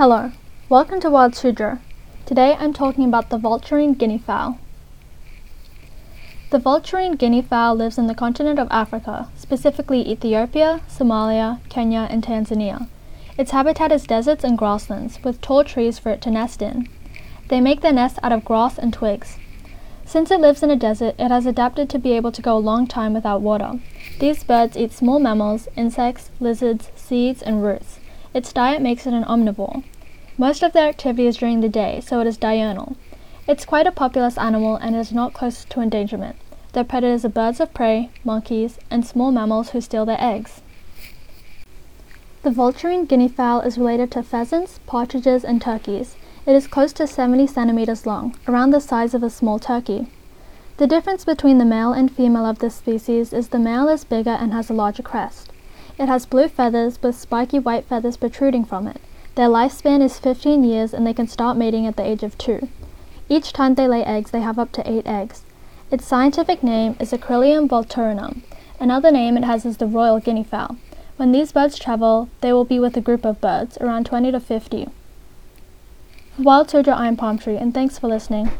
Hello, welcome to Wild Sudra. Today I'm talking about the vulturine guinea fowl. The vulturine guinea fowl lives in the continent of Africa, specifically Ethiopia, Somalia, Kenya, and Tanzania. Its habitat is deserts and grasslands, with tall trees for it to nest in. They make their nests out of grass and twigs. Since it lives in a desert, it has adapted to be able to go a long time without water. These birds eat small mammals, insects, lizards, seeds, and roots. Its diet makes it an omnivore. Most of their activity is during the day, so it is diurnal. It's quite a populous animal and is not close to endangerment. Their predators are birds of prey, monkeys, and small mammals who steal their eggs. The vulturine guinea fowl is related to pheasants, partridges, and turkeys. It is close to 70 centimeters long, around the size of a small turkey. The difference between the male and female of this species is the male is bigger and has a larger crest. It has blue feathers with spiky white feathers protruding from it. Their lifespan is 15 years and they can start mating at the age of 2. Each time they lay eggs, they have up to 8 eggs. Its scientific name is Acryllium vulturinum. Another name it has is the royal guinea fowl. When these birds travel, they will be with a group of birds, around 20 to 50. Wild Sudra, I am Palm Tree, and thanks for listening.